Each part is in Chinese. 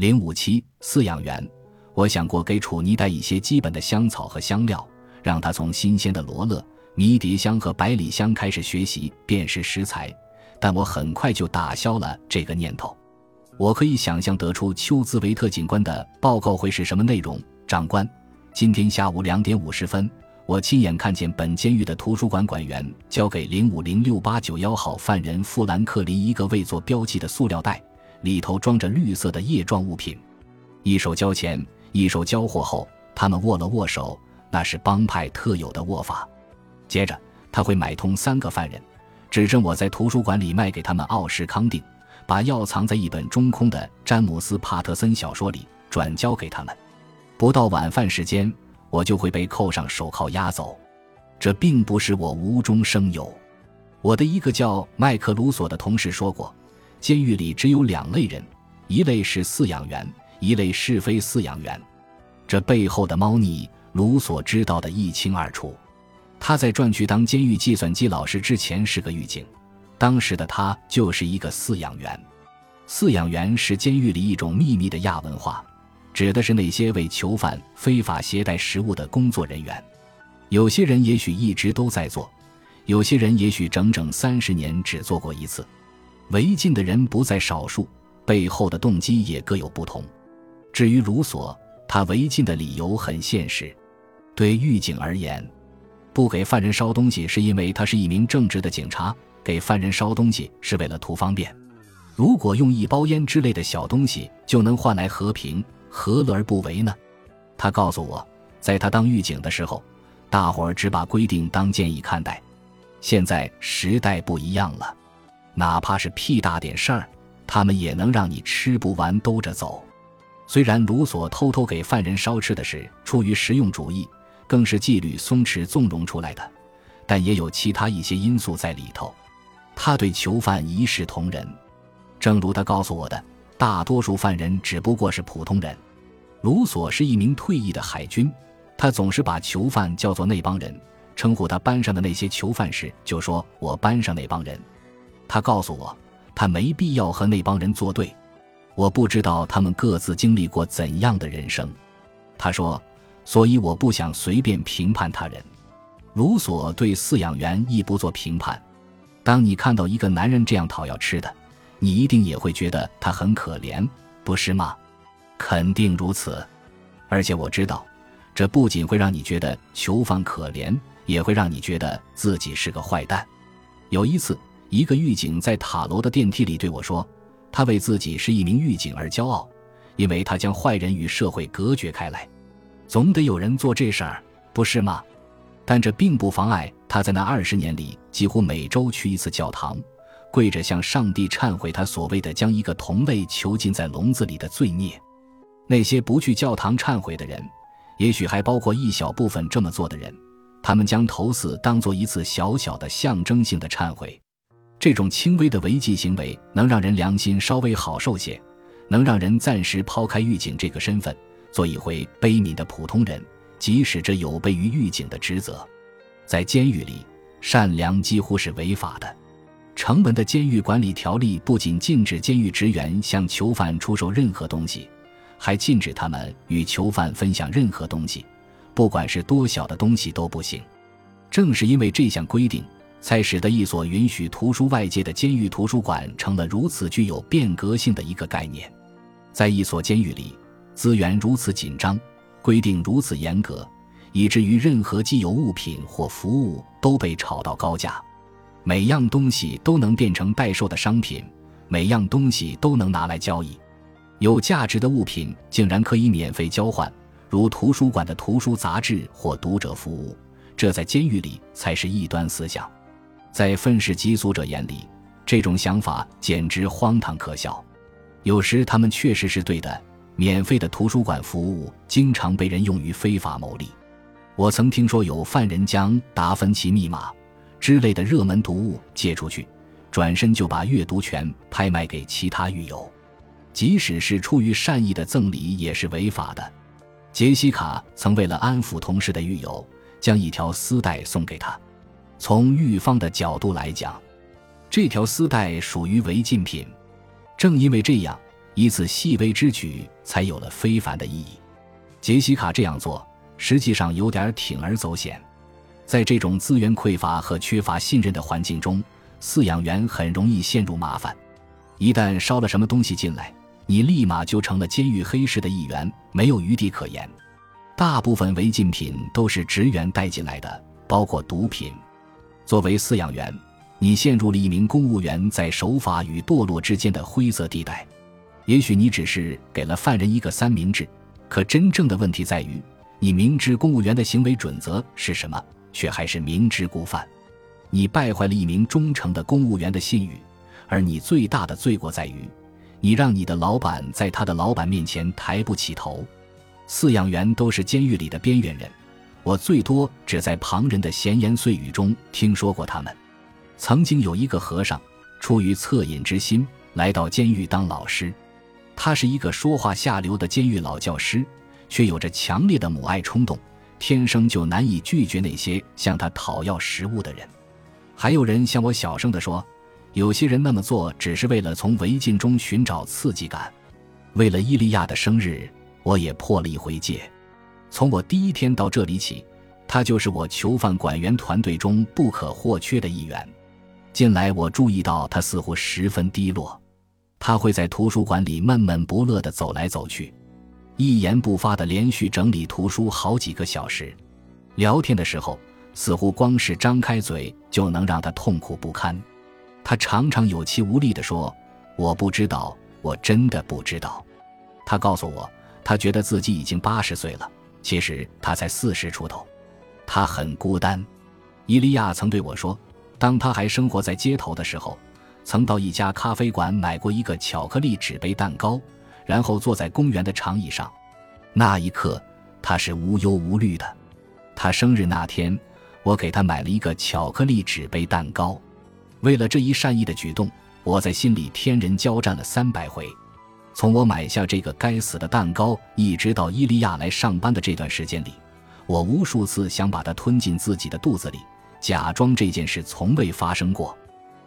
零五七饲养员，我想过给楚妮带一些基本的香草和香料，让她从新鲜的罗勒、迷迭香和百里香开始学习辨识食材，但我很快就打消了这个念头。我可以想象得出丘兹维特警官的报告会是什么内容，长官。今天下午两点五十分，我亲眼看见本监狱的图书馆馆员交给零五零六八九幺号犯人富兰克林一个未做标记的塑料袋，里头装着绿色的液状物品。一手交钱，一手交货后，他们握了握手，那是帮派特有的握法。接着，他会买通三个犯人，指证我在图书馆里卖给他们奥士康定，把药藏在一本中空的詹姆斯帕特森小说里，转交给他们。不到晚饭时间，我就会被扣上手铐押走。这并不是我无中生有。我的一个叫麦克卢索的同事说过，监狱里只有两类人，一类是饲养员，一类是非饲养员。这背后的猫腻，卢索知道的一清二楚。他在转去当监狱计算机老师之前是个狱警，当时的他就是一个饲养员。饲养员是监狱里一种秘密的亚文化。指的是那些为囚犯非法携带食物的工作人员，有些人也许一直都在做，有些人也许整整三十年只做过一次。违禁的人不在少数，背后的动机也各有不同。至于卢索，他违禁的理由很现实。对狱警而言，不给犯人烧东西是因为他是一名正直的警察；给犯人烧东西是为了图方便。如果用一包烟之类的小东西就能换来和平。何乐而不为呢？他告诉我，在他当狱警的时候，大伙儿只把规定当建议看待。现在时代不一样了，哪怕是屁大点事儿，他们也能让你吃不完兜着走。虽然卢索偷偷给犯人烧吃的是出于实用主义，更是纪律松弛纵容出来的，但也有其他一些因素在里头。他对囚犯一视同仁，正如他告诉我的。大多数犯人只不过是普通人。卢索是一名退役的海军，他总是把囚犯叫做那帮人，称呼他班上的那些囚犯时就说“我班上那帮人”。他告诉我，他没必要和那帮人作对。我不知道他们各自经历过怎样的人生。他说，所以我不想随便评判他人。卢索对饲养员亦不做评判。当你看到一个男人这样讨要吃的。你一定也会觉得他很可怜，不是吗？肯定如此。而且我知道，这不仅会让你觉得囚犯可怜，也会让你觉得自己是个坏蛋。有一次，一个狱警在塔楼的电梯里对我说：“他为自己是一名狱警而骄傲，因为他将坏人与社会隔绝开来。总得有人做这事儿，不是吗？但这并不妨碍他在那二十年里几乎每周去一次教堂。”跪着向上帝忏悔，他所谓的将一个同类囚禁在笼子里的罪孽。那些不去教堂忏悔的人，也许还包括一小部分这么做的人，他们将头死当做一次小小的象征性的忏悔。这种轻微的违纪行为能让人良心稍微好受些，能让人暂时抛开狱警这个身份，做一回悲悯的普通人，即使这有悖于狱警的职责。在监狱里，善良几乎是违法的。成文的监狱管理条例不仅禁止监狱职员向囚犯出售任何东西，还禁止他们与囚犯分享任何东西，不管是多小的东西都不行。正是因为这项规定，才使得一所允许图书外界的监狱图书馆成了如此具有变革性的一个概念。在一所监狱里，资源如此紧张，规定如此严格，以至于任何既有物品或服务都被炒到高价。每样东西都能变成待售的商品，每样东西都能拿来交易。有价值的物品竟然可以免费交换，如图书馆的图书、杂志或读者服务。这在监狱里才是异端思想，在愤世嫉俗者眼里，这种想法简直荒唐可笑。有时他们确实是对的，免费的图书馆服务经常被人用于非法牟利。我曾听说有犯人将《达芬奇密码》。之类的热门读物借出去，转身就把阅读权拍卖给其他狱友，即使是出于善意的赠礼也是违法的。杰西卡曾为了安抚同事的狱友，将一条丝带送给他。从狱方的角度来讲，这条丝带属于违禁品。正因为这样，一次细微之举才有了非凡的意义。杰西卡这样做，实际上有点铤而走险。在这种资源匮乏和缺乏信任的环境中，饲养员很容易陷入麻烦。一旦烧了什么东西进来，你立马就成了监狱黑市的一员，没有余地可言。大部分违禁品都是职员带进来的，包括毒品。作为饲养员，你陷入了一名公务员在守法与堕落之间的灰色地带。也许你只是给了犯人一个三明治，可真正的问题在于，你明知公务员的行为准则是什么，却还是明知故犯。你败坏了一名忠诚的公务员的信誉，而你最大的罪过在于，你让你的老板在他的老板面前抬不起头。饲养员都是监狱里的边缘人，我最多只在旁人的闲言碎语中听说过他们。曾经有一个和尚，出于恻隐之心来到监狱当老师。他是一个说话下流的监狱老教师，却有着强烈的母爱冲动，天生就难以拒绝那些向他讨要食物的人。还有人向我小声地说，有些人那么做只是为了从违禁中寻找刺激感。为了伊利亚的生日，我也破了一回戒。从我第一天到这里起，他就是我囚犯管员团队中不可或缺的一员。近来我注意到他似乎十分低落。他会在图书馆里闷闷不乐地走来走去，一言不发地连续整理图书好几个小时。聊天的时候，似乎光是张开嘴就能让他痛苦不堪。他常常有气无力地说：“我不知道，我真的不知道。”他告诉我，他觉得自己已经八十岁了，其实他才四十出头。他很孤单。伊利亚曾对我说，当他还生活在街头的时候。曾到一家咖啡馆买过一个巧克力纸杯蛋糕，然后坐在公园的长椅上。那一刻，他是无忧无虑的。他生日那天，我给他买了一个巧克力纸杯蛋糕。为了这一善意的举动，我在心里天人交战了三百回。从我买下这个该死的蛋糕，一直到伊利亚来上班的这段时间里，我无数次想把它吞进自己的肚子里，假装这件事从未发生过。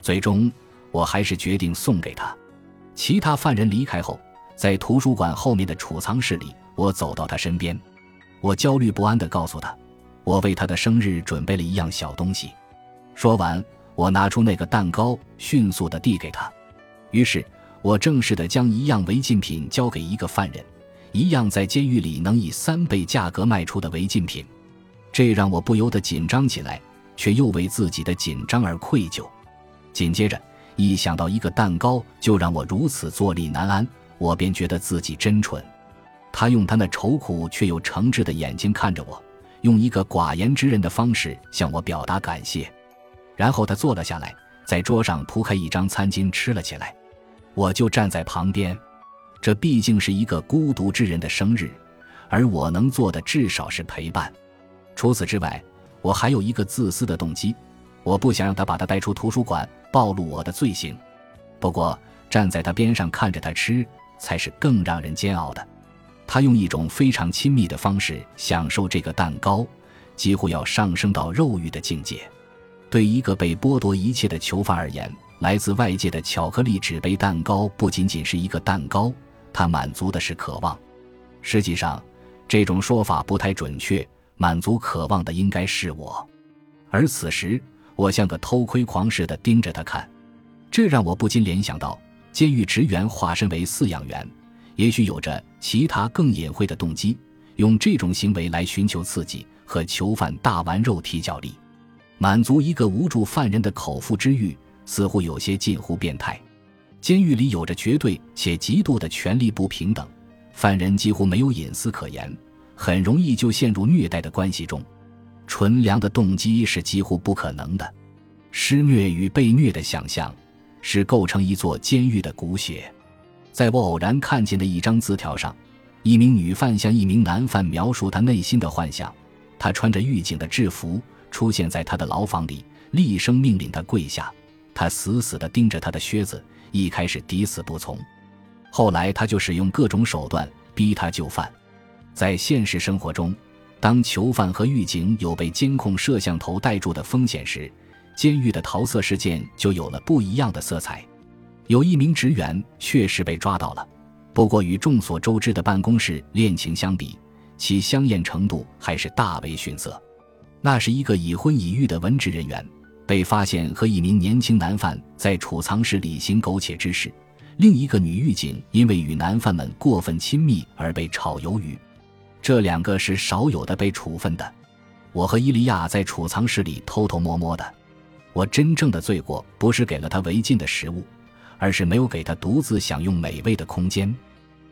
最终。我还是决定送给他。其他犯人离开后，在图书馆后面的储藏室里，我走到他身边，我焦虑不安地告诉他，我为他的生日准备了一样小东西。说完，我拿出那个蛋糕，迅速地递给他。于是，我正式地将一样违禁品交给一个犯人，一样在监狱里能以三倍价格卖出的违禁品。这让我不由得紧张起来，却又为自己的紧张而愧疚。紧接着。一想到一个蛋糕就让我如此坐立难安，我便觉得自己真蠢。他用他那愁苦却又诚挚的眼睛看着我，用一个寡言之人的方式向我表达感谢。然后他坐了下来，在桌上铺开一张餐巾吃了起来。我就站在旁边。这毕竟是一个孤独之人的生日，而我能做的至少是陪伴。除此之外，我还有一个自私的动机。我不想让他把他带出图书馆，暴露我的罪行。不过站在他边上看着他吃，才是更让人煎熬的。他用一种非常亲密的方式享受这个蛋糕，几乎要上升到肉欲的境界。对一个被剥夺一切的囚犯而言，来自外界的巧克力纸杯蛋糕不仅仅是一个蛋糕，它满足的是渴望。实际上，这种说法不太准确，满足渴望的应该是我。而此时。我像个偷窥狂似的盯着他看，这让我不禁联想到，监狱职员化身为饲养员，也许有着其他更隐晦的动机，用这种行为来寻求刺激，和囚犯大玩肉体角力，满足一个无助犯人的口腹之欲，似乎有些近乎变态。监狱里有着绝对且极度的权力不平等，犯人几乎没有隐私可言，很容易就陷入虐待的关系中。纯良的动机是几乎不可能的，施虐与被虐的想象是构成一座监狱的骨血。在我偶然看见的一张字条上，一名女犯向一名男犯描述她内心的幻想：她穿着狱警的制服出现在他的牢房里，厉声命令他跪下。他死死地盯着他的靴子，一开始抵死不从，后来他就使用各种手段逼他就范。在现实生活中。当囚犯和狱警有被监控摄像头带住的风险时，监狱的桃色事件就有了不一样的色彩。有一名职员确实被抓到了，不过与众所周知的办公室恋情相比，其香艳程度还是大为逊色。那是一个已婚已育的文职人员，被发现和一名年轻男犯在储藏室里行苟且之事；另一个女狱警因为与男犯们过分亲密而被炒鱿鱼。这两个是少有的被处分的。我和伊利亚在储藏室里偷偷摸摸的。我真正的罪过不是给了他违禁的食物，而是没有给他独自享用美味的空间。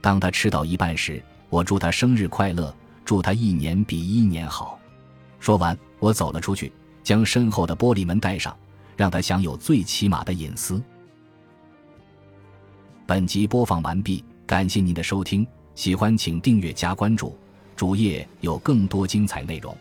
当他吃到一半时，我祝他生日快乐，祝他一年比一年好。说完，我走了出去，将身后的玻璃门带上，让他享有最起码的隐私。本集播放完毕，感谢您的收听，喜欢请订阅加关注，主页有更多精彩内容。